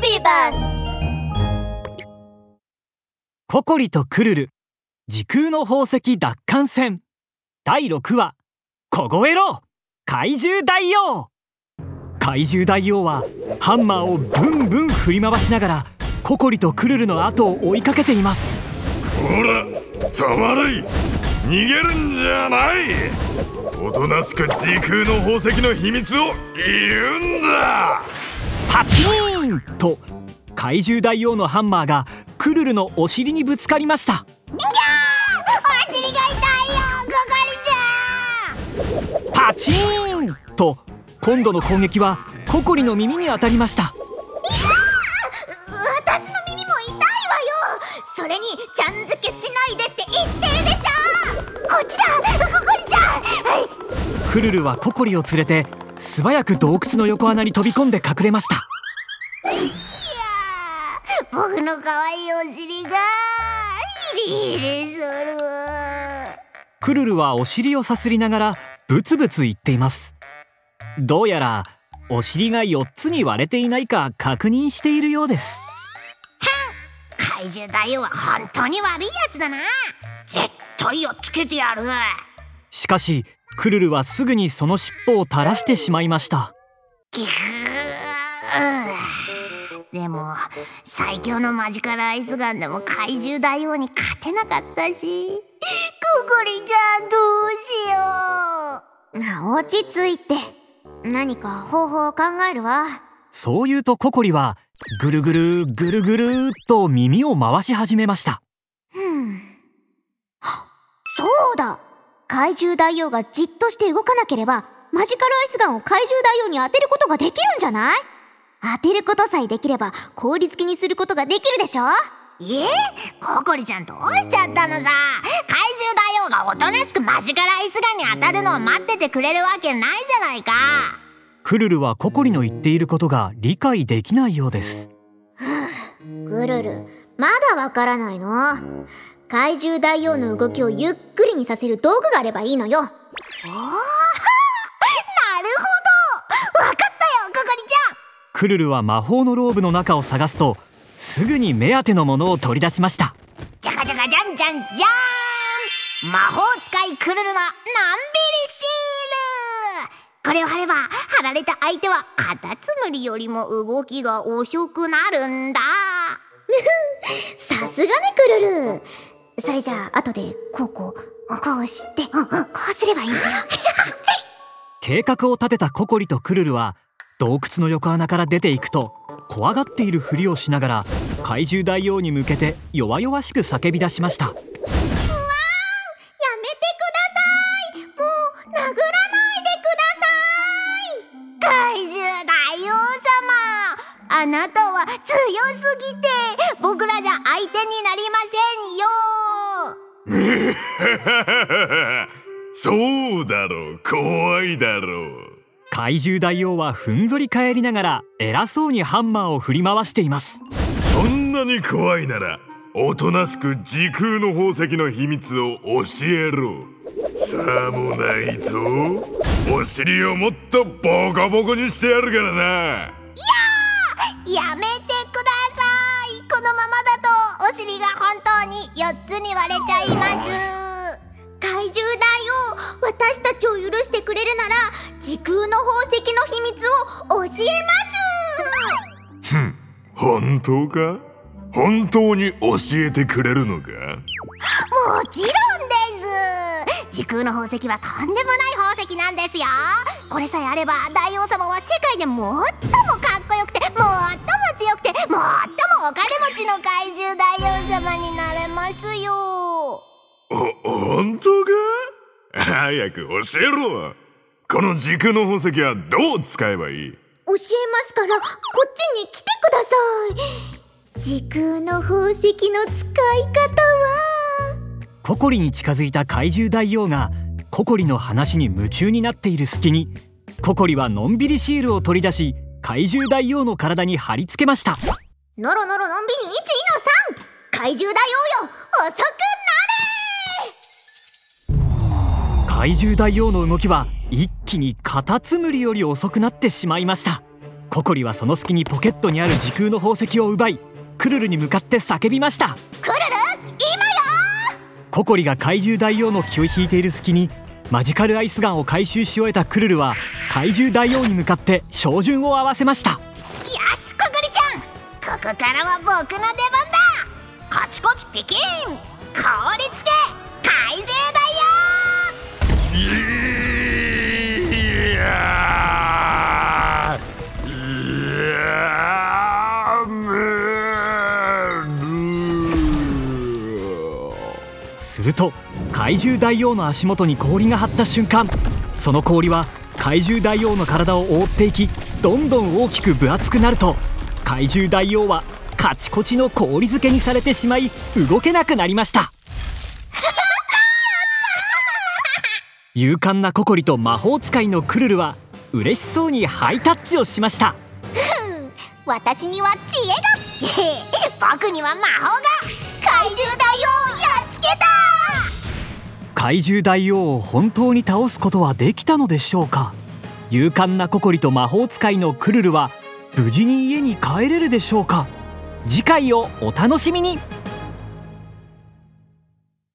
ビバスココリとクルル。時空の宝石奪還戦。第6話。凍えろ。怪獣大王。怪獣大王はハンマーをブンブン振り回しながらココリとクルルの後を追いかけています。ほら止まれ逃げるんじゃない。おとなしく時空の宝石の秘密を言うんだパチーンと。怪獣大王のハンマーがクルルのお尻にぶつかりました。お尻が痛いよココリちパチーンと。今度の攻撃はココリの耳に当たりました。私の耳も痛いわよ。それにちゃん付けしないでって言ってるでしょ。こっちだココリちゃん。はいクルルはココリを連れて素早く洞窟の横穴に飛び込んで隠れました。いやー僕の可愛いお尻がヒリヒリする。クルルはお尻をさすりながらブツブツ言っています。どうやらお尻が4つに割れていないか確認しているようです。怪獣大王は本当に悪いやつだな。絶対やっつけてやる。しかしクルルはすぐにその尻尾を垂らしてしまいました。でも最強のマジカルアイスガンでも怪獣大王に勝てなかったしココリちゃんどうしよう。落ち着いて。何か方法を考えるわ。そう言うとココリはぐるぐるぐるぐるっと耳を回し始めました怪獣大王がじっとして動かなければマジカルアイスガンを怪獣大王に当てることができるんじゃない？当てることさえできれば効率的にすることができるでしょ？え？ココリちゃんどうしちゃったのさ？怪獣大王がおとなしくマジカルアイスガンに当たるのを待っててくれるわけないじゃないか。クルルはココリの言っていることが理解できないようです。グルルまだわからないの？怪獣大王の動きをゆっくりにさせる道具があればいいのよ。おーなるほど。わかったよココリちゃん。クルルは魔法のローブの中を探すとすぐに目当てのものを取り出しました。じゃかじゃかじゃんじゃんじゃーん魔法使いクルルののんびりシール。これを貼れば貼られた相手はカタツムリよりも動きが遅くなるんだ。さすがねクルルそれじゃあ後でこうこうこうしてこうすればいいんだよ。計画を立てたココリとクルルは洞窟の横穴から出ていくと怖がっているふりをしながら怪獣大王に向けて弱々しく叫び出しました。やめてください。もう殴らないでください。怪獣大王様あなたは強すぎて僕らじゃ相手になりま そうだろう。怖いだろう。怪獣大王はふんぞり返りながら偉そうにハンマーを振り回しています。そんなに怖いならおとなしく時空の宝石の秘密を教えろ。さもないとお尻をもっとボコボコにしてやるからな。せんよやめに割れちゃいます。怪獣大王私たちを許してくれるなら時空の宝石の秘密を教えます。ふん本当か？本当に教えてくれるのか？もちろんです。時空の宝石はとんでもない宝石なんですよ。これさえあれば大王様は世界で最もかっこよくて最も強くて最もお金持ちの怪獣大王様になれますよ。お本当か？早く教えろ。この時空の宝石はどう使えばいい？教えますからこっちに来てください。時空の宝石の使い方は？ココリに近づいた怪獣大王がココリの話に夢中になっている隙にココリはのんびりシールを取り出し怪獣大王の体に貼り付けました。のろのろのんびり1の3怪獣大王よ遅く怪獣大王の動きは一気にカタツムリより遅くなってしまいました。ココリはその隙にポケットにある時空の宝石を奪いクルルに向かって叫びました。クルル今よココリが怪獣大王の気を引いている隙にマジカルアイスガンを回収し終えたクルルは怪獣大王に向かって照準を合わせました。よしココリちゃん。ここからは僕の出番だ。カチコチピキン氷つけすると怪獣大王の足元に氷が張った瞬間その氷は怪獣大王の体を覆っていきどんどん大きく分厚くなると怪獣大王はカチコチの氷漬けにされてしまい動けなくなりました。勇敢なココリと魔法使いのクルルは嬉しそうにハイタッチをしました。私には知恵が。僕には魔法が。怪獣大王怪獣大王を本当に倒すことはできたのでしょうか？勇敢なココリと魔法使いのクルルは無事に家に帰れるでしょうか？次回をお楽しみに。